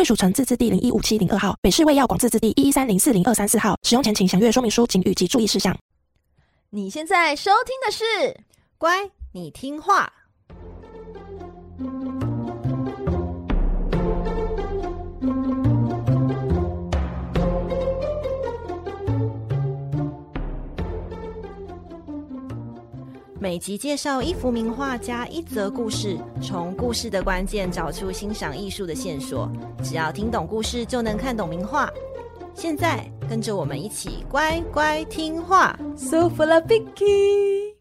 卫署城自治第零一五七零二号，北市卫药广自治第一一三零四零二三四号。使用前请详阅说明书、请语及注意事项。你现在收听的是《乖，你听话》。每集介绍一幅名画加一则故事，从故事的关键找出欣赏艺术的线索。只要听懂故事，就能看懂名画。现在跟着我们一起乖乖听话。So for the Vicky，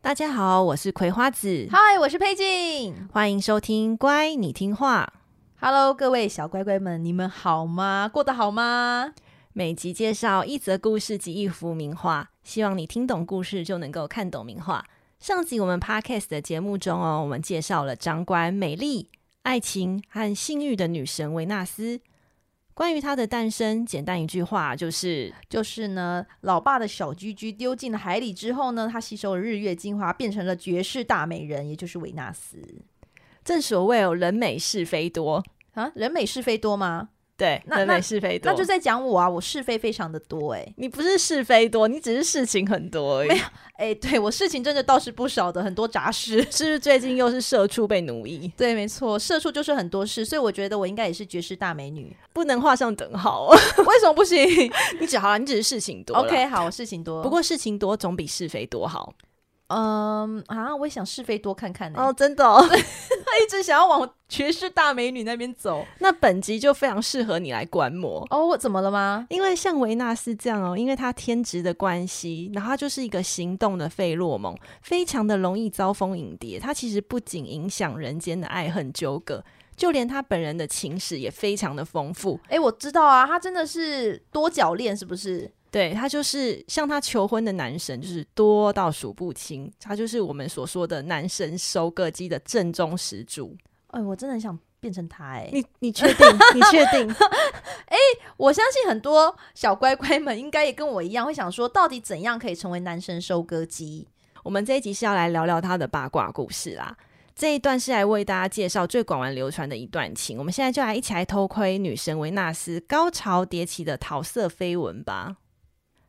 大家好，我是葵花子。嗨，我是佩静。欢迎收听《乖，你听画》。Hello，各位小乖乖们，你们好吗？过得好吗？每集介绍一则故事及一幅名画，希望你听懂故事就能够看懂名画。上集我们 Podcast 的节目中哦，我们介绍了掌管美丽、爱情和性欲的女神维纳斯。关于她的诞生，简单一句话就是：就是呢，老爸的小居居丢进了海里之后呢，她吸收了日月精华，变成了绝世大美人，也就是维纳斯。正所谓哦，人美是非多啊，人美是非多吗？对，那人美是非多，那就在讲我啊！我是非非常的多哎、欸，你不是是非多，你只是事情很多而已。没有哎、欸，对我事情真的倒是不少的，很多杂事。是不是最近又是社畜被奴役？对，没错，社畜就是很多事，所以我觉得我应该也是绝世大美女，不能画上等号。为什么不行？你只好了，你只是事情多。OK，好，事情多，不过事情多总比是非多好。嗯啊，我也想是非多看看。哦，真的、哦，他一直想要往绝世大美女那边走。那本集就非常适合你来观摩哦。我怎么了吗？因为像维纳斯这样哦，因为他天职的关系，然后他就是一个行动的费洛蒙，非常的容易招蜂引蝶。他其实不仅影响人间的爱恨纠葛，就连他本人的情史也非常的丰富。哎，我知道啊，他真的是多角恋，是不是？对，他就是向他求婚的男神，就是多到数不清。他就是我们所说的男神收割机的正宗始祖。哎，我真的很想变成他哎！你你确定？你确定？哎，我相信很多小乖乖们应该也跟我一样，会想说，到底怎样可以成为男神收割机？我们这一集是要来聊聊他的八卦故事啦。这一段是来为大家介绍最广为流传的一段情。我们现在就来一起来偷窥女神维纳斯高潮迭起的桃色绯闻吧。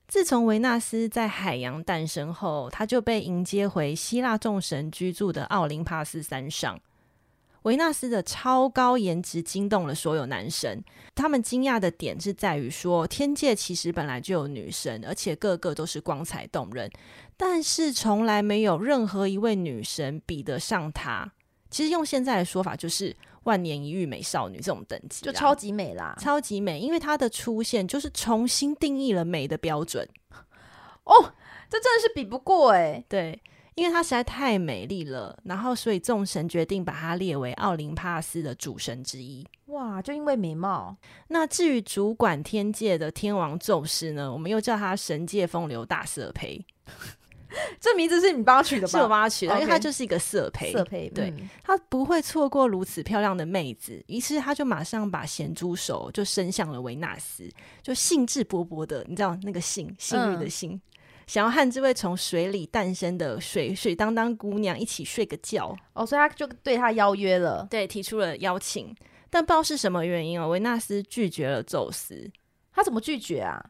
自从维纳斯在海洋诞生后，他就被迎接回希腊众神居住的奥林帕斯山上。维纳斯的超高颜值惊动了所有男神，他们惊讶的点是在于说，天界其实本来就有女神，而且个个都是光彩动人，但是从来没有任何一位女神比得上她。其实用现在的说法就是。万年一遇美少女这种等级，就超级美啦，超级美，因为她的出现就是重新定义了美的标准。哦，这真的是比不过哎、欸，对，因为她实在太美丽了，然后所以众神决定把她列为奥林帕斯的主神之一。哇，就因为美貌。那至于主管天界的天王宙斯呢，我们又叫他神界风流大色胚。这名字是你帮他取的吧？是我帮他取的因为他就是一个色胚。色胚，对、嗯、他不会错过如此漂亮的妹子，于是他就马上把咸猪手就伸向了维纳斯，就兴致勃勃的，你知道那个性性欲的性，嗯、想要和这位从水里诞生的水水当当姑娘一起睡个觉。哦，所以他就对她邀约了，对，提出了邀请，但不知道是什么原因哦，维纳斯拒绝了宙斯。他怎么拒绝啊？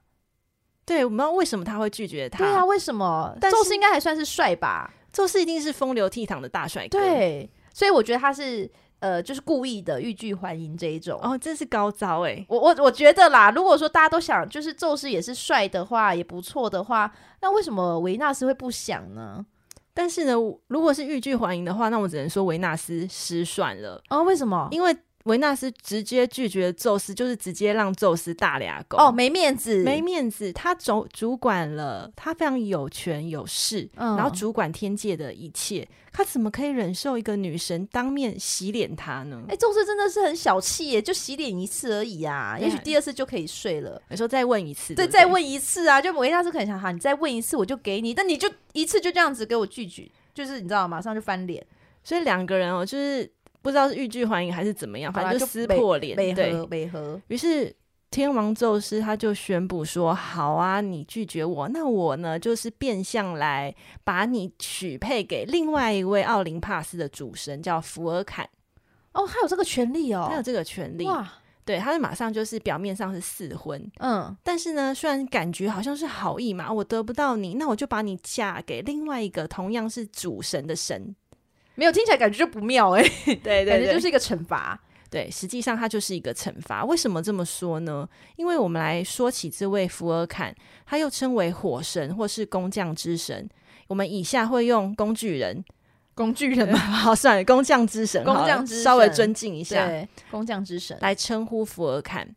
对，我们为什么他会拒绝他。对啊，为什么？宙斯应该还算是帅吧？宙斯一定是风流倜傥的大帅哥。对，所以我觉得他是呃，就是故意的欲拒还迎这一种。哦，真是高招哎、欸！我我我觉得啦，如果说大家都想就是宙斯也是帅的话，也不错的话，那为什么维纳斯会不想呢？但是呢，如果是欲拒还迎的话，那我只能说维纳斯失算了。哦，为什么？因为维纳斯直接拒绝宙斯，就是直接让宙斯大俩狗哦，没面子，没面子。他主主管了，他非常有权有势，嗯、然后主管天界的一切，他怎么可以忍受一个女神当面洗脸他呢？哎，宙斯真的是很小气耶，就洗脸一次而已啊，也许第二次就可以睡了。有时候再问一次，对，再问一次啊，就维纳斯可能想哈，你再问一次我就给你，但你就一次就这样子给我拒绝，就是你知道，马上就翻脸。所以两个人哦，就是。不知道是欲拒还迎还是怎么样，反正就撕破脸。对。于是天王宙斯他就宣布说：“好啊，你拒绝我，那我呢就是变相来把你许配给另外一位奥林帕斯的主神，叫福尔坎。”哦，他有这个权利哦，他有这个权利。哇，对，他就马上就是表面上是四婚，嗯，但是呢，虽然感觉好像是好意嘛，我得不到你，那我就把你嫁给另外一个同样是主神的神。没有听起来感觉就不妙哎、欸，对，对对，感觉就是一个惩罚。对，实际上它就是一个惩罚。为什么这么说呢？因为我们来说起这位福尔坎，他又称为火神或是工匠之神。我们以下会用工具人，工具人嘛，好算了，工匠之神，工匠之神，稍微尊敬一下，工匠之神来称呼福尔坎。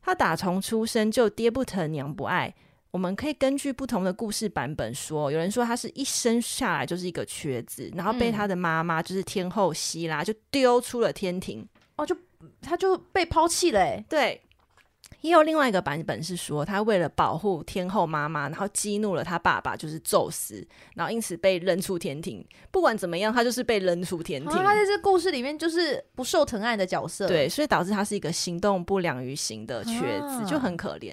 他打从出生就爹不疼娘不爱。我们可以根据不同的故事版本说，有人说他是一生下来就是一个瘸子，然后被他的妈妈就是天后希拉就丢出了天庭，哦，就他就被抛弃了。对，也有另外一个版本是说，他为了保护天后妈妈，然后激怒了他爸爸就是宙斯，然后因此被扔出天庭。不管怎么样，他就是被扔出天庭。啊，他在这故事里面就是不受疼爱的角色，对，所以导致他是一个行动不良于行的瘸子，啊，就很可怜。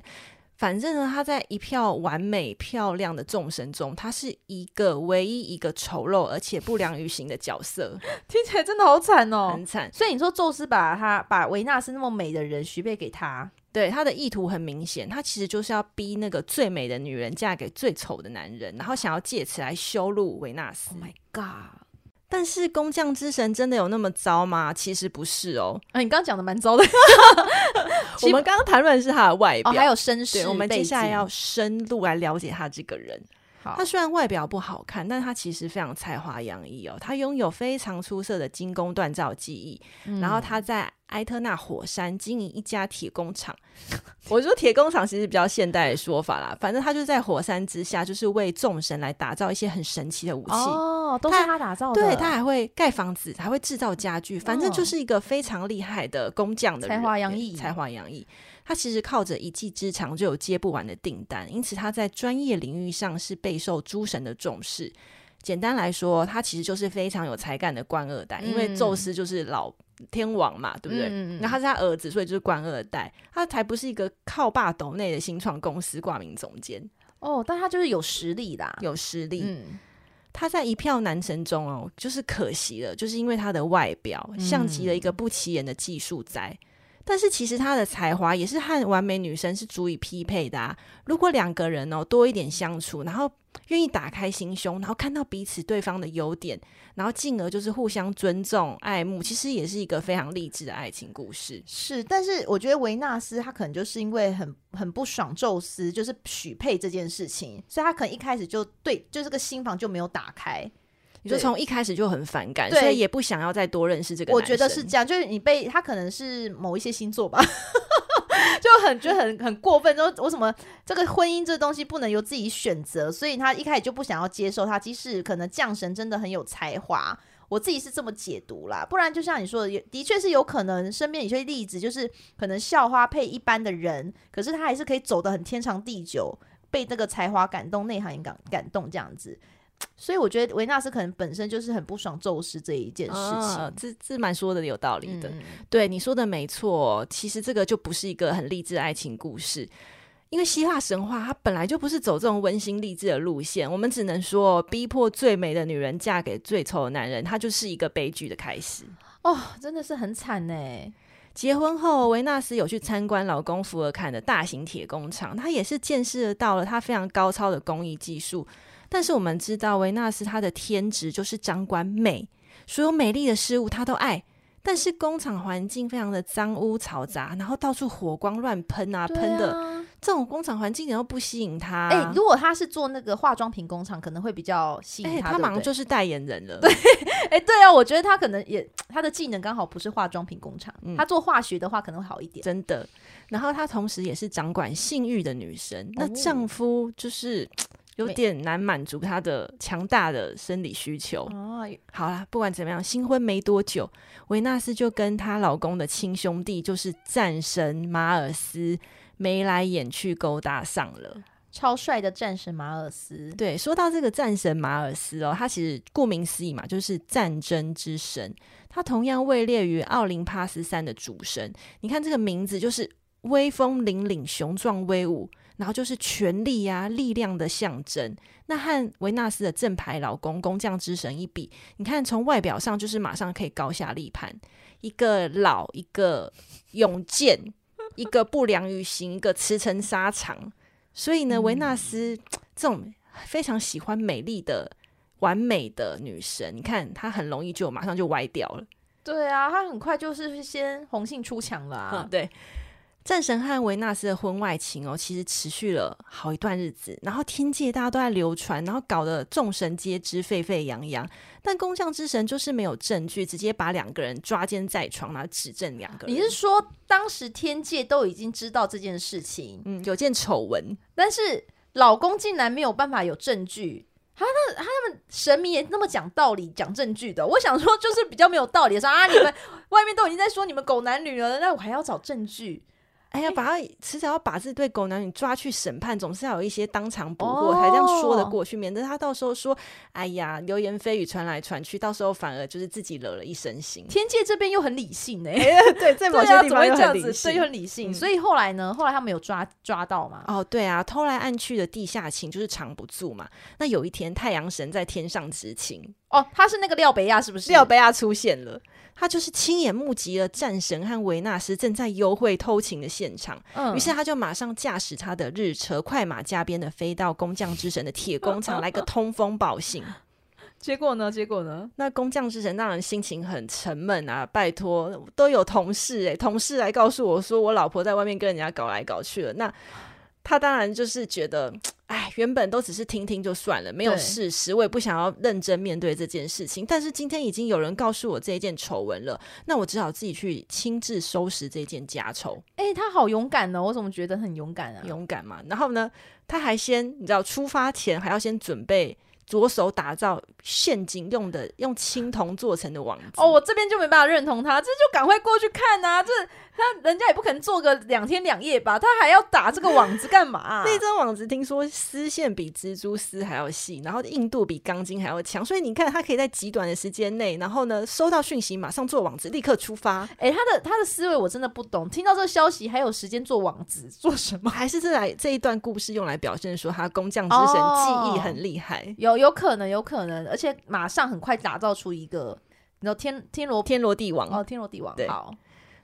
反正呢，他在一票完美漂亮的众生中，他是一个唯一一个丑陋而且不良于行的角色，听起来真的好惨哦，很惨。所以你说宙斯把他把维纳斯那么美的人许配给他，对，他的意图很明显，他其实就是要逼那个最美的女人嫁给最丑的男人，然后想要借此来羞辱维纳斯。Oh my god！但是工匠之神真的有那么糟吗？其实不是哦。啊，你刚刚讲的蛮糟的。我们刚刚谈论的是他的外表，哦、还有身世。我们接下来要深入来了解他这个人。他虽然外表不好看，但他其实非常才华洋溢哦。他拥有非常出色的精工锻造技艺，嗯、然后他在埃特纳火山经营一家铁工厂。我说铁工厂其实比较现代的说法啦，反正他就在火山之下，就是为众神来打造一些很神奇的武器哦，都是他打造的。对，他还会盖房子，还会制造家具，反正就是一个非常厉害的工匠的人，才华洋溢，才华洋溢。他其实靠着一技之长就有接不完的订单，因此他在专业领域上是备受诸神的重视。简单来说，他其实就是非常有才干的官二代，嗯、因为宙斯就是老天王嘛，对不对？那、嗯、他是他儿子，所以就是官二代。他才不是一个靠霸斗内的新创公司挂名总监哦，但他就是有实力啦，有实力。嗯、他在一票男神中哦，就是可惜了，就是因为他的外表像极了一个不起眼的技术宅。但是其实他的才华也是和完美女神是足以匹配的啊！如果两个人哦多一点相处，然后愿意打开心胸，然后看到彼此对方的优点，然后进而就是互相尊重、爱慕，其实也是一个非常励志的爱情故事。是，但是我觉得维纳斯他可能就是因为很很不爽宙斯就是许配这件事情，所以他可能一开始就对就这个心房就没有打开。你说从一开始就很反感，所以也不想要再多认识这个。我觉得是这样，就是你被他可能是某一些星座吧，就很觉得很很过分，说我怎么这个婚姻这东西不能由自己选择？所以他一开始就不想要接受他，即使可能降神真的很有才华，我自己是这么解读啦。不然就像你说的，的确是有可能身边有些例子，就是可能校花配一般的人，可是他还是可以走得很天长地久，被那个才华感动，内涵也感感动这样子。所以我觉得维纳斯可能本身就是很不爽宙斯这一件事情，啊、这这蛮说的有道理的。嗯、对你说的没错，其实这个就不是一个很励志的爱情故事，因为希腊神话它本来就不是走这种温馨励志的路线。我们只能说，逼迫最美的女人嫁给最丑的男人，它就是一个悲剧的开始。哦，真的是很惨呢。结婚后，维纳斯有去参观老公福尔坎的大型铁工厂，他也是见识到了他非常高超的工艺技术。但是我们知道，维纳斯她的天职就是掌管美，所有美丽的事物她都爱。但是工厂环境非常的脏污嘈杂，然后到处火光乱喷啊，喷的这种工厂环境一点都不吸引他。哎、欸，如果他是做那个化妆品工厂，可能会比较吸引他。欸、他马上就是代言人了。对，哎、欸，对啊，我觉得他可能也他的技能刚好不是化妆品工厂，嗯、他做化学的话可能会好一点。真的。然后她同时也是掌管性欲的女神，哦、那丈夫就是有点难满足她的强大的生理需求。哦，好啦，不管怎么样，新婚没多久，维纳斯就跟她老公的亲兄弟，就是战神马尔斯，眉来眼去勾搭上了。超帅的战神马尔斯。对，说到这个战神马尔斯哦，他其实顾名思义嘛，就是战争之神。他同样位列于奥林帕斯山的主神。你看这个名字就是。威风凛凛、雄壮威武，然后就是权力呀、啊、力量的象征。那和维纳斯的正牌老公工匠之神一比，你看从外表上就是马上可以高下立判。一个老，一个勇健，一个不良于行，一个驰骋沙场。所以呢，维纳斯这种非常喜欢美丽的、完美的女神，你看她很容易就马上就歪掉了。对啊，她很快就是先红杏出墙了啊。嗯、对。战神和维纳斯的婚外情哦，其实持续了好一段日子，然后天界大家都在流传，然后搞得众神皆知，沸沸扬扬。但工匠之神就是没有证据，直接把两个人抓奸在床，然后指证两个人。你是说当时天界都已经知道这件事情，嗯，有件丑闻，但是老公竟然没有办法有证据？他那他们神明也那么讲道理、讲证据的？我想说就是比较没有道理的说啊，你们 外面都已经在说你们狗男女了，那我还要找证据？哎呀，把他迟早要把这对狗男女抓去审判，总是要有一些当场捕获，才这样说得过去，免得他到时候说，哎呀，流言蜚语传来传去，到时候反而就是自己惹了一身腥。天界这边又很理性哎、欸，对，在 某些地方又很理性，对，又很理性。所以后来呢，后来他们有抓抓到嘛？哦，对啊，偷来暗去的地下情就是藏不住嘛。那有一天，太阳神在天上执勤，哦，他是那个廖北亚，是不是？廖北亚出现了。他就是亲眼目击了战神和维纳斯正在幽会偷情的现场，嗯，于是他就马上驾驶他的日车，快马加鞭的飞到工匠之神的铁工厂来个通风报信。结果呢？结果呢？那工匠之神当然心情很沉闷啊！拜托，都有同事诶、欸，同事来告诉我说，我老婆在外面跟人家搞来搞去了。那他当然就是觉得。哎，原本都只是听听就算了，没有事实，我也不想要认真面对这件事情。但是今天已经有人告诉我这一件丑闻了，那我只好自己去亲自收拾这件家丑。哎、欸，他好勇敢哦！我怎么觉得很勇敢啊？勇敢嘛。然后呢，他还先，你知道，出发前还要先准备。着手打造陷阱用的，用青铜做成的网子。哦，我这边就没办法认同他，这就赶快过去看啊！这他人家也不可能做个两天两夜吧？他还要打这个网子干嘛啊？那张网子听说丝线比蜘蛛丝还要细，然后硬度比钢筋还要强，所以你看他可以在极短的时间内，然后呢收到讯息马上做网子，立刻出发。哎，他的他的思维我真的不懂。听到这个消息还有时间做网子做什么？还是这来这一段故事用来表现说他工匠之神技艺很厉害？哦、有。有可能，有可能，而且马上很快打造出一个，你知道天天罗天罗地网哦，天罗地网。好，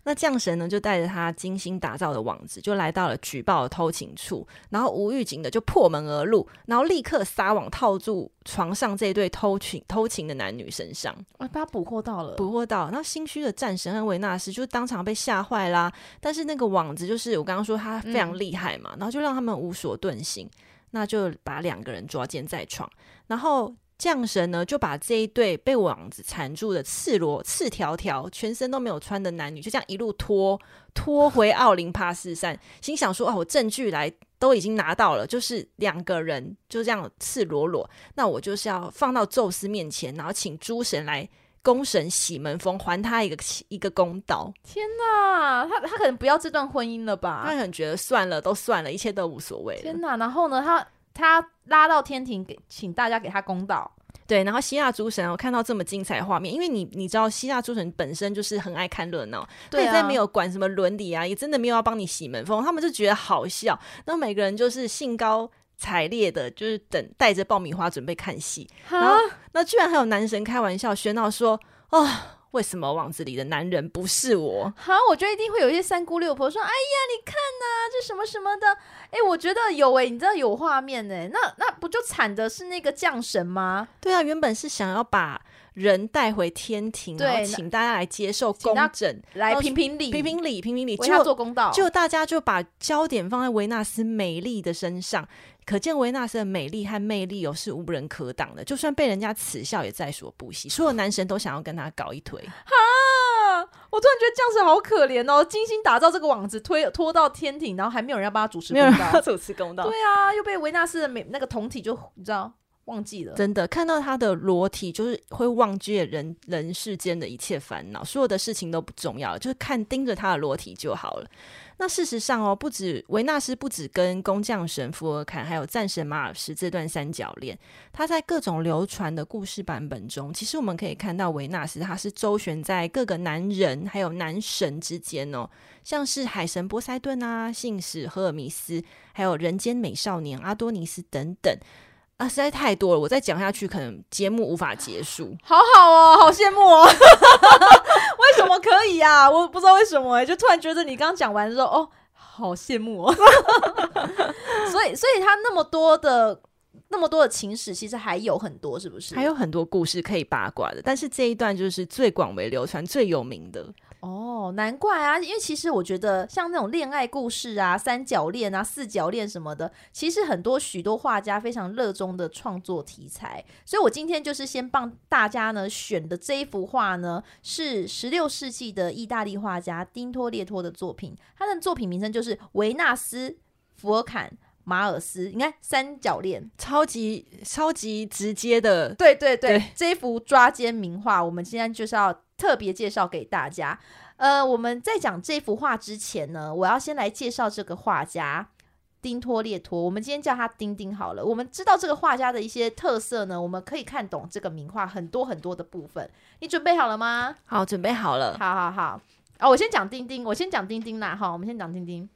那将神呢就带着他精心打造的网子，就来到了举报的偷情处，然后无预警的就破门而入，然后立刻撒网套住床上这对偷情偷情的男女身上，啊，把他捕获到了，捕获到。那心虚的战神和维纳斯就当场被吓坏啦。但是那个网子就是我刚刚说他非常厉害嘛，嗯、然后就让他们无所遁形。那就把两个人抓奸在床，然后将神呢就把这一对被网子缠住的赤裸、赤条条、全身都没有穿的男女，就这样一路拖拖回奥林帕斯山，心想说：“哦，我证据来都已经拿到了，就是两个人就这样赤裸裸，那我就是要放到宙斯面前，然后请诸神来公神喜门风，还他一个一个公道。”天哪，他他可能不要这段婚姻了吧？他可能觉得算了，都算了，一切都无所谓。天哪，然后呢，他。他拉到天庭给，请大家给他公道。对，然后希腊诸神，我看到这么精彩的画面，因为你你知道希腊诸神本身就是很爱看热闹，对啊，在没有管什么伦理啊，也真的没有要帮你洗门风，他们就觉得好笑。那每个人就是兴高采烈的，就是等带着爆米花准备看戏。哈然后那居然还有男神开玩笑喧闹说：“哦。”为什么网子里的男人不是我？好，我觉得一定会有一些三姑六婆说：“哎呀，你看呐、啊，这什么什么的。”哎，我觉得有哎，你知道有画面哎，那那不就惨的是那个降神吗？对啊，原本是想要把人带回天庭，然后请大家来接受公正，来评评理，评评理，评评理，为他做公道。就大家就把焦点放在维纳斯美丽的身上，可见维纳斯的美丽和魅力哦是无人可挡的，就算被人家耻笑也在所不惜。所有男神都想要跟他搞一腿。哈，我突然觉得这样子好可怜哦，精心打造这个网子，推拖到天庭，然后还没有人要帮他主持公道，没有人要主持公道。对啊，又被维纳斯的美那个胴体就你知道。忘记了，真的看到他的裸体，就是会忘记人人世间的一切烦恼，所有的事情都不重要，就是看盯着他的裸体就好了。那事实上哦，不止维纳斯，不止跟工匠神福尔坎，还有战神马尔斯这段三角恋，他在各种流传的故事版本中，其实我们可以看到维纳斯他是周旋在各个男人还有男神之间哦，像是海神波塞顿啊、信使赫尔米斯，还有人间美少年阿多尼斯等等。啊，实在太多了，我再讲下去，可能节目无法结束。好好哦，好羡慕哦！为什么可以呀、啊？我不知道为什么就突然觉得你刚刚讲完之后，哦，好羡慕哦。所以，所以他那么多的那么多的情史，其实还有很多，是不是？还有很多故事可以八卦的，但是这一段就是最广为流传、最有名的。哦，难怪啊！因为其实我觉得像那种恋爱故事啊、三角恋啊、四角恋什么的，其实很多许多画家非常热衷的创作题材。所以我今天就是先帮大家呢选的这一幅画呢，是十六世纪的意大利画家丁托列托的作品。他的作品名称就是维纳斯、福尔坎、马尔斯。你看三角恋，超级超级直接的，对对对，对这一幅抓奸名画，我们今天就是要。特别介绍给大家。呃，我们在讲这幅画之前呢，我要先来介绍这个画家丁托列托。我们今天叫他丁丁好了。我们知道这个画家的一些特色呢，我们可以看懂这个名画很多很多的部分。你准备好了吗？好，准备好了。好好好。哦，我先讲丁丁，我先讲丁丁啦。哈，我们先讲丁丁。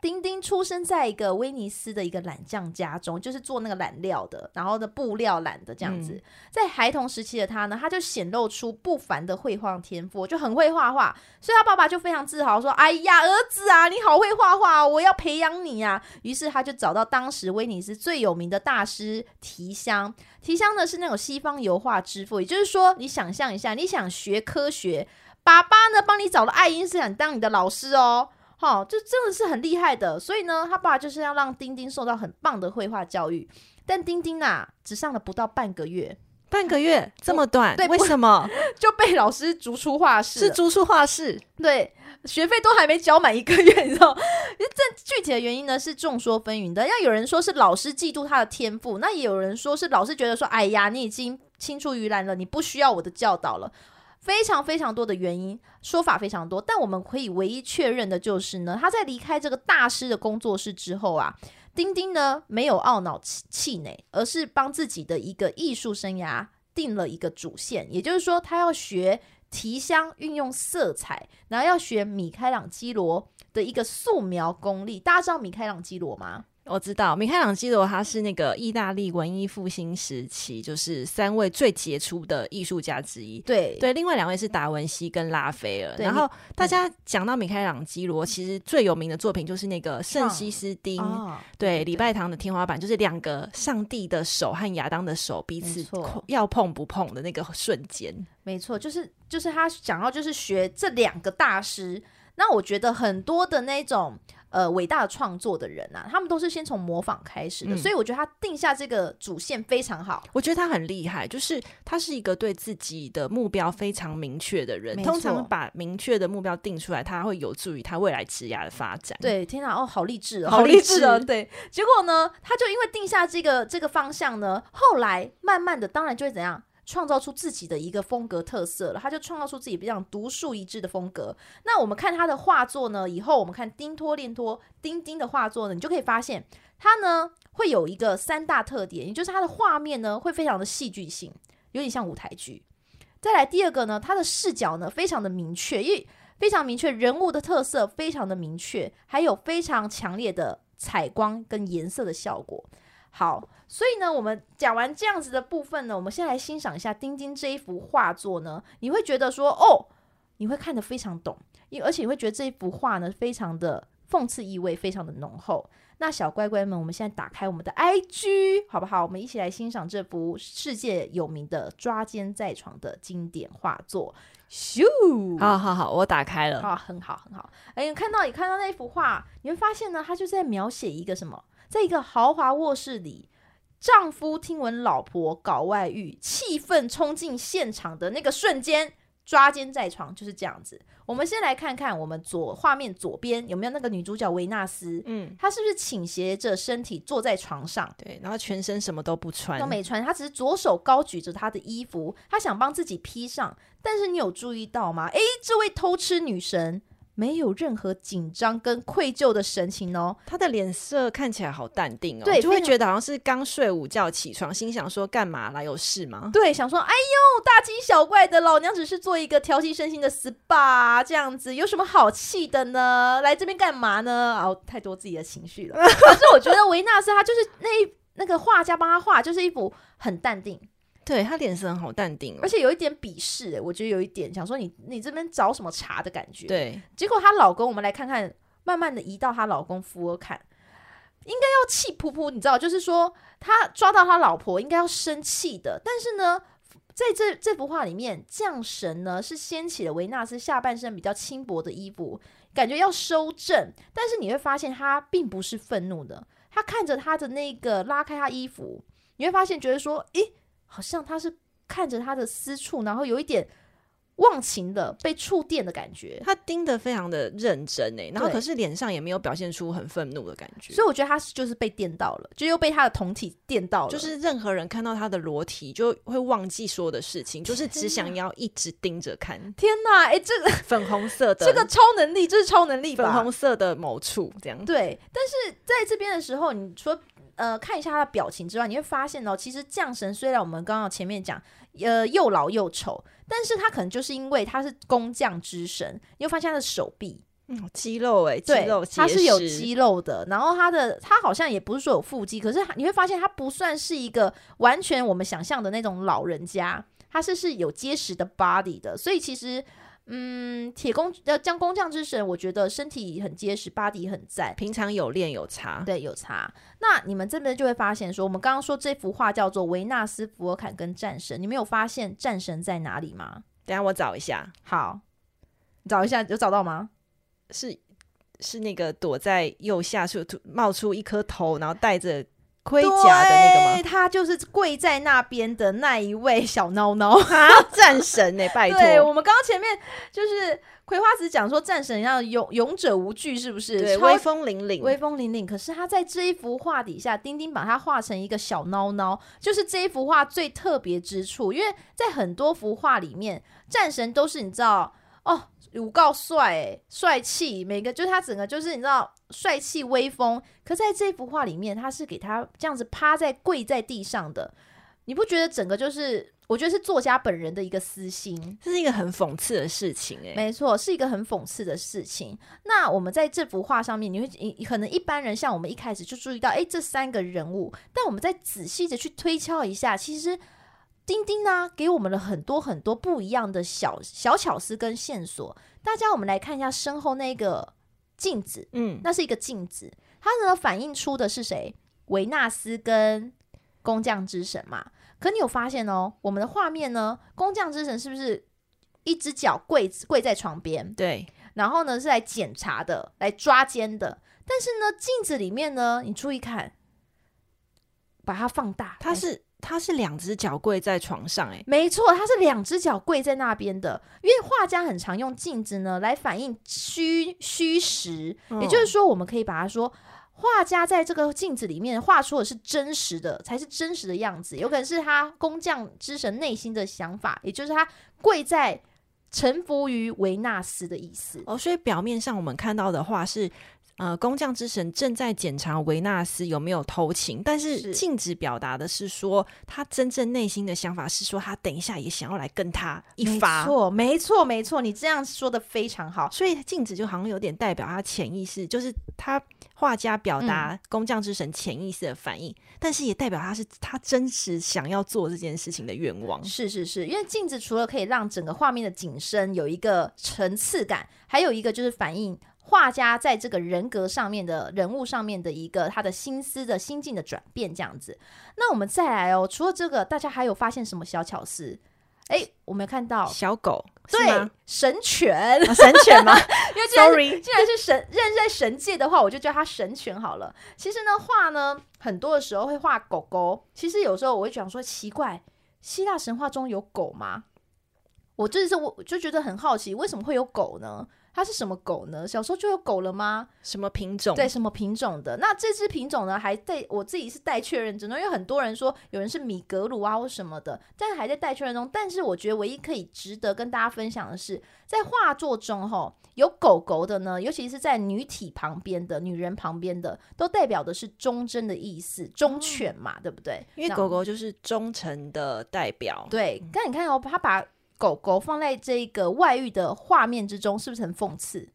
丁丁出生在一个威尼斯的一个染匠家中，就是做那个染料的，然后的布料染的这样子。嗯、在孩童时期的他呢，他就显露出不凡的绘画天赋，就很会画画。所以他爸爸就非常自豪说：“哎呀，儿子啊，你好会画画，我要培养你啊！”于是他就找到当时威尼斯最有名的大师提香。提香呢是那种西方油画之父，也就是说，你想象一下，你想学科学，爸爸呢帮你找了爱因斯坦当你的老师哦。好，就真的是很厉害的，所以呢，他爸就是要让丁丁受到很棒的绘画教育。但丁丁啊，只上了不到半个月，半个月这么短，对，为什么 就被老师逐出画室？是逐出画室，对，学费都还没交满一个月，你知道？这具体的原因呢是众说纷纭的。要有人说是老师嫉妒他的天赋，那也有人说是老师觉得说，哎呀，你已经青出于蓝了，你不需要我的教导了。非常非常多的原因，说法非常多，但我们可以唯一确认的就是呢，他在离开这个大师的工作室之后啊，丁丁呢没有懊恼气气馁，而是帮自己的一个艺术生涯定了一个主线，也就是说，他要学提香，运用色彩，然后要学米开朗基罗的一个素描功力。大家知道米开朗基罗吗？我知道米开朗基罗，他是那个意大利文艺复兴时期，就是三位最杰出的艺术家之一。对对，另外两位是达文西跟拉斐尔。然后大家讲到米开朗基罗，其实最有名的作品就是那个圣西斯丁。哦、对，礼拜堂的天花板，就是两个上帝的手和亚当的手彼此要碰不碰的那个瞬间。没错，就是就是他想要就是学这两个大师。那我觉得很多的那种。呃，伟大的创作的人啊，他们都是先从模仿开始的，嗯，所以我觉得他定下这个主线非常好。我觉得他很厉害，就是他是一个对自己的目标非常明确的人。通常把明确的目标定出来，他会有助于他未来职业的发展。对，天哪，哦，好励志哦，好励志哦。对，结果呢，他就因为定下这个这个方向呢，后来慢慢的，当然就会怎样？创造出自己的一个风格特色了，他就创造出自己非常独树一帜的风格。那我们看他的画作呢，以后我们看丁托列托丁丁的画作呢，你就可以发现他呢会有一个三大特点，也就是他的画面呢会非常的戏剧性，有点像舞台剧。再来第二个呢，他的视角呢非常的明确，因为非常明确，人物的特色非常的明确，还有非常强烈的采光跟颜色的效果。好，所以呢，我们讲完这样子的部分呢，我们先来欣赏一下丁丁这一幅画作呢，你会觉得说，哦，你会看得非常懂，因而且你会觉得这一幅画呢，非常的讽刺意味非常的浓厚。那小乖乖们，我们现在打开我们的 IG，好不好？我们一起来欣赏这幅世界有名的抓奸在床的经典画作。咻！好好好，我打开了。啊，很好，很好。哎，看到你看到那幅画，你会发现呢，它就在描写一个什么？在一个豪华卧室里，丈夫听闻老婆搞外遇，气愤冲进现场的那个瞬间。抓奸在床就是这样子。我们先来看看我们左画面左边有没有那个女主角维纳斯？嗯，她是不是倾斜着身体坐在床上？对，然后全身什么都不穿，都没穿，她只是左手高举着她的衣服，她想帮自己披上。但是你有注意到吗？诶，这位偷吃女神。没有任何紧张跟愧疚的神情哦，他的脸色看起来好淡定哦，对，就会觉得好像是刚睡午觉起床，心想说干嘛啦？有事吗？对，想说哎呦，大惊小怪的老娘只是做一个调息身心的 SPA 这样子，有什么好气的呢？来这边干嘛呢？哦，太多自己的情绪了。可是我觉得维纳斯他就是那那个画家帮他画，就是一幅很淡定。对，他脸色很好，淡定，而且有一点鄙视，欸，我觉得有一点想说你你这边找什么茬的感觉。对，结果她老公，我们来看看，慢慢的移到她老公福尔看，应该要气噗噗，你知道，就是说他抓到他老婆应该要生气的，但是呢，在这这幅画里面，降神呢是掀起了维纳斯下半身比较轻薄的衣服，感觉要收正，但是你会发现他并不是愤怒的，他看着他的那个拉开他衣服，你会发现觉得说，诶。好像他是看着他的私处，然后有一点忘情的被触电的感觉。他盯得非常的认真诶，然后可是脸上也没有表现出很愤怒的感觉。所以我觉得他是就是被电到了，就又被他的同体电到了。就是任何人看到他的裸体，就会忘记所有的事情，就是只想要一直盯着看。天哪，哎，这个粉红色的，这个超能力，这是超能力吧？粉红色的某处这样。对，但是在这边的时候，你说。呃，看一下他的表情之外，你会发现哦，其实降神虽然我们刚刚前面讲，呃，又老又丑，但是他可能就是因为他是工匠之神，你会发现他的手臂，嗯，肌肉哎，对，肌肉，他是有肌肉的，然后他的他好像也不是说有腹肌，可是你会发现他不算是一个完全我们想象的那种老人家，他是是有结实的 body 的，所以其实。嗯，铁工呃，将工匠之神，我觉得身体很结实，body 很赞。平常有练有差，对，有差。那你们这边就会发现说，我们刚刚说这幅画叫做维纳斯、福尔坎跟战神，你们有发现战神在哪里吗？等一下我找一下。好，找一下，有找到吗？是是那个躲在右下处冒出一颗头，然后戴着。盔甲的那个吗？他就是跪在那边的那一位小孬孬啊，战神呢、欸？拜托，对我们刚刚前面就是葵花子讲说战神要勇勇者无惧，是不是？对，威风凛凛，威风凛凛。可是他在这一幅画底下，丁丁把它画成一个小孬孬，就是这一幅画最特别之处，因为在很多幅画里面，战神都是你知道哦。有告帅，帅气，每个就是他整个就是你知道帅气威风。可在这幅画里面，他是给他这样子趴在跪在地上的，你不觉得整个就是？我觉得是作家本人的一个私心，这是一个很讽刺的事情，欸，诶，没错，是一个很讽刺的事情。那我们在这幅画上面，你会可能一般人像我们一开始就注意到，哎，这三个人物，但我们再仔细的去推敲一下，其实。丁丁呢、啊，给我们了很多很多不一样的小小巧思跟线索。大家，我们来看一下身后那个镜子，嗯，那是一个镜子，它呢反映出的是谁？维纳斯跟工匠之神嘛。可你有发现哦，我们的画面呢，工匠之神是不是一只脚跪跪在床边？对，然后呢是来检查的，来抓奸的。但是呢，镜子里面呢，你注意看，把它放大，它是。他是两只脚跪在床上，欸，哎，没错，他是两只脚跪在那边的。因为画家很常用镜子呢来反映虚虚实，嗯，也就是说，我们可以把它说，画家在这个镜子里面画出的是真实的，才是真实的样子。有可能是他工匠之神内心的想法，也就是他跪在臣服于维纳斯的意思。哦，所以表面上我们看到的画是。呃，工匠之神正在检查维纳斯有没有偷情，但是镜子表达的是说，他真正内心的想法是说，他等一下也想要来跟他一发。没错，没错，没错，你这样说的非常好。所以镜子就好像有点代表他潜意识，就是他画家表达工匠之神潜意识的反应，嗯，但是也代表他是他真实想要做这件事情的愿望。是是是，因为镜子除了可以让整个画面的景深有一个层次感，还有一个就是反映。画家在这个人格上面的人物上面的一个他的心思的心境的转变，这样子。那我们再来哦，除了这个，大家还有发现什么小巧思？哎，我没看到小狗，对，神犬，哦、神犬吗？因为既然，Sorry. 既然是神，认识在神界的话，我就叫它神犬好了。其实呢，画呢，很多的时候会画狗狗。其实有时候我会讲说，奇怪，希腊神话中有狗吗？我就是我就觉得很好奇，为什么会有狗呢？它是什么狗呢？小时候就有狗了吗？什么品种？对，什么品种的？那这只品种呢？还在我自己是待确认中，因为很多人说有人是米格鲁啊或什么的，但是还在待确认中。但是我觉得唯一可以值得跟大家分享的是，在画作中吼有狗狗的呢，尤其是在女体旁边的女人旁边的，都代表的是忠贞的意思，忠犬嘛，哦、对不对？因为狗狗就是忠诚的代表。对，但你看哦，他把。狗狗放在这个外遇的画面之中，是不是很讽刺？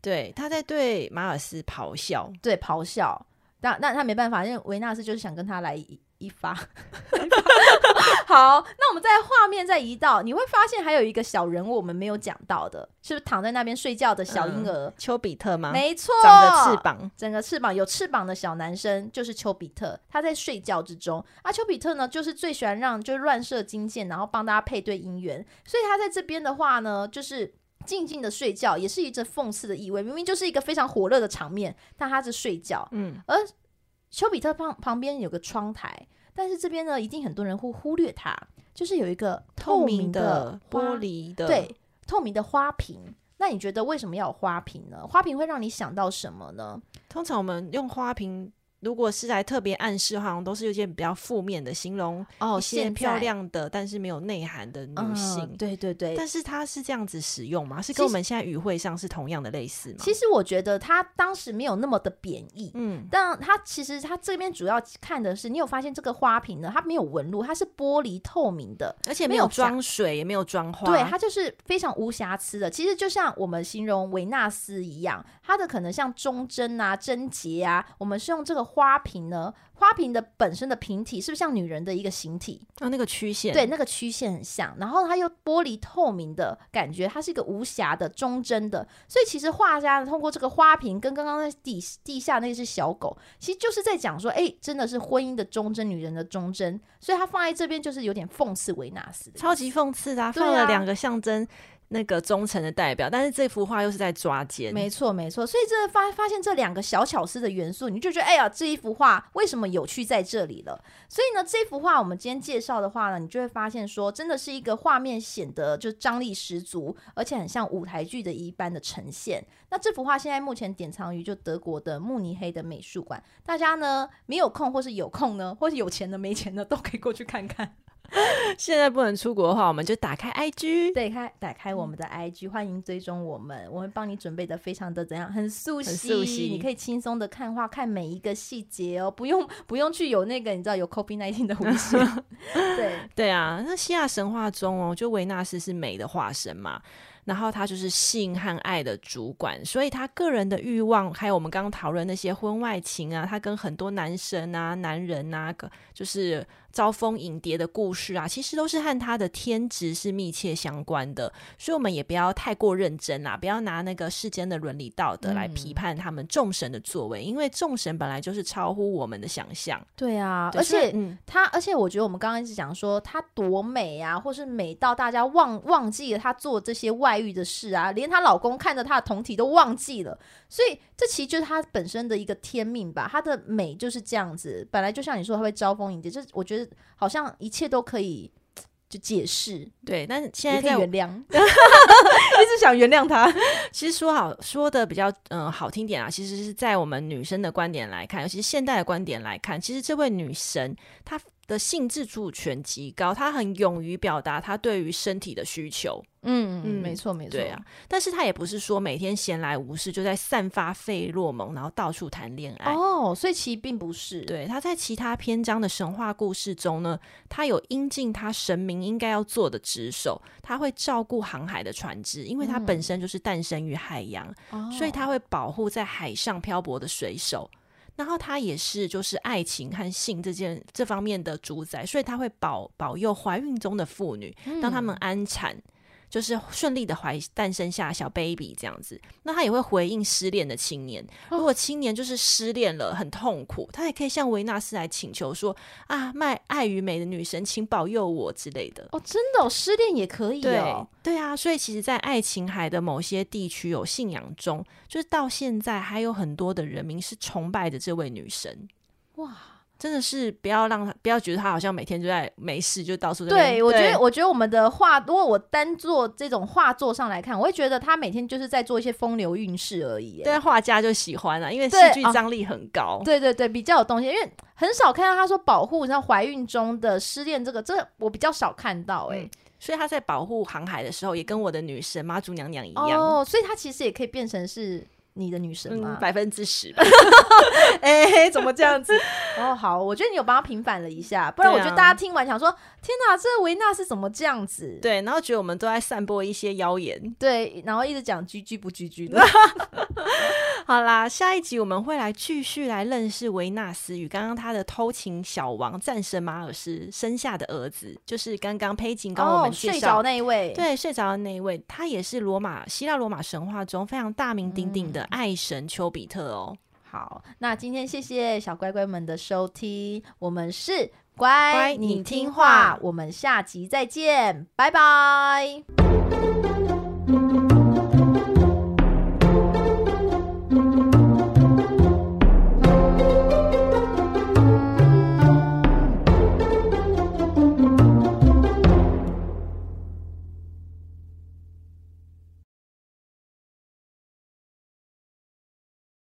对，他在对马尔斯咆哮，对，咆哮。那那他没办法，因为维纳斯就是想跟他来一一发。好，那我们在画面再移到，你会发现还有一个小人物我们没有讲到的，是不是躺在那边睡觉的小婴儿、嗯、丘比特吗？没错，长着翅膀，整个翅膀有翅膀的小男生就是丘比特，他在睡觉之中。啊，丘比特呢，就是最喜欢让就乱射金箭，然后帮大家配对姻缘，所以他在这边的话呢，就是静静的睡觉，也是一阵讽刺的意味。明明就是一个非常火热的场面，但他是睡觉，嗯，而丘比特旁旁边有个窗台。但是这边呢，一定很多人会忽略它，就是有一个透明的玻璃的，对，透明的花瓶。那你觉得为什么要有花瓶呢？花瓶会让你想到什么呢？通常我们用花瓶。如果是来特别暗示，好像都是有些比较负面的形容哦，现漂亮的但是没有内涵的女性，嗯，对对对。但是它是这样子使用吗？是跟我们现在语汇上是同样的类似吗？其实我觉得它当时没有那么的贬义，嗯，但它其实它这边主要看的是，你有发现这个花瓶呢？它没有纹路，它是玻璃透明的，而且没有装水，也没有装花，对，它就是非常无瑕疵的。其实就像我们形容维纳斯一样，它的可能像忠贞啊、贞洁啊，我们是用这个。花瓶呢？花瓶的本身的瓶体是不是像女人的一个形体？啊，那个曲线，对，那个曲线很像。然后它又玻璃透明的感觉，它是一个无瑕的、忠贞的。所以其实画家呢，通过这个花瓶跟刚刚在地地下那只小狗，其实就是在讲说，哎，真的是婚姻的忠贞，女人的忠贞。所以它放在这边就是有点讽刺维纳斯，超级讽刺的，啊，放了两个象征。那个忠诚的代表，但是这幅画又是在抓奸，没错没错。所以这发发现这两个小巧思的元素，你就觉得哎呀，这一幅画为什么有趣在这里了？所以呢，这幅画我们今天介绍的话呢，你就会发现说，真的是一个画面显得就张力十足，而且很像舞台剧的一般的呈现。那这幅画现在目前典藏于就德国的慕尼黑的美术馆，大家呢没有空或是有空呢，或是有钱的没钱的都可以过去看看。现在不能出国的话，我们就打开 IG，对，开打开我们的 IG，欢迎追踪我们，我们帮你准备的非常的怎样，很素悉，很素悉，你可以轻松的看画，看每一个细节哦，不用不用去有那个你知道有 COVID-19 的危险，对。对啊，那希腊神话中哦，就维纳斯是美的化身嘛。然后他就是性和爱的主管，所以他个人的欲望，还有我们刚刚讨论那些婚外情啊，他跟很多男神啊、男人啊，就是招蜂引蝶的故事啊，其实都是和他的天职是密切相关的。所以我们也不要太过认真啦，不要拿那个世间的伦理道德来批判他们众神的作为，嗯、因为众神本来就是超乎我们的想象。对啊，对，而且嗯，他，而且我觉得我们刚刚一直讲说他多美啊，或是美到大家忘忘记了他做这些外。遇的事啊，连她老公看着她的同体都忘记了，所以这其实就是她本身的一个天命吧。她的美就是这样子，本来就像你说，她会招蜂引蝶，这我觉得好像一切都可以 就解释。对，但是现在在原谅，一直想原谅他。其实说好说的比较嗯好听点啊，其实是在我们女生的观点来看，尤其是现代的观点来看，其实这位女神她的性自主权极高，他很勇于表达他对于身体的需求。嗯嗯，没错没错，对啊，但是他也不是说每天闲来无事就在散发费洛蒙，然后到处谈恋爱哦，所以其实并不是。对，他在其他篇章的神话故事中呢，他有应尽他神明应该要做的职守，他会照顾航海的船只，因为他本身就是诞生于海洋，嗯，所以他会保护在海上漂泊的水手。然后他也是就是爱情和性这件这方面的主宰，所以他会保保佑怀孕中的妇女，让他们安产。就是顺利的怀诞生下小 baby 这样子。那他也会回应失恋的青年，如果青年就是失恋了很痛苦，他也可以向维纳斯来请求说啊，卖爱与美的女神，请保佑我之类的。哦，真的哦，失恋也可以哦。对，对啊，所以其实，在爱琴海的某些地区有信仰中，就是到现在还有很多的人民是崇拜着这位女神。哇。真的是不要让他不要觉得他好像每天就在没事就到处在。对，我觉得我觉得我们的画，如果我单做这种画作上来看，我会觉得他每天就是在做一些风流韵事而已。对，画家就喜欢啊，因为戏剧张力很高。对对对，比较有东西，因为很少看到他说保护像怀孕中的失恋这个，这个我比较少看到哎、欸嗯。所以他在保护航海的时候，也跟我的女神妈祖娘娘一样哦，所以他其实也可以变成是。你的女神吗？百分之十。哎、欸，怎么这样子？哦，好，我觉得你有帮他平反了一下，不然我觉得大家听完想说：天哪，这维纳斯怎么这样子？对，然后觉得我们都在散播一些谣言，对，然后一直讲居居不居居的。好啦，下一集我们会来继续来认识维纳斯与刚刚他的偷情小王战神马尔斯生下的儿子，就是刚刚佩锦跟我们介绍、哦、睡着那一位，对，睡着的那一位，他也是罗马希腊罗马神话中非常大名鼎鼎的。爱神丘比特哦，好，那今天谢谢小乖乖们的收听，我们是乖，乖你听话，我们下集再见，拜拜。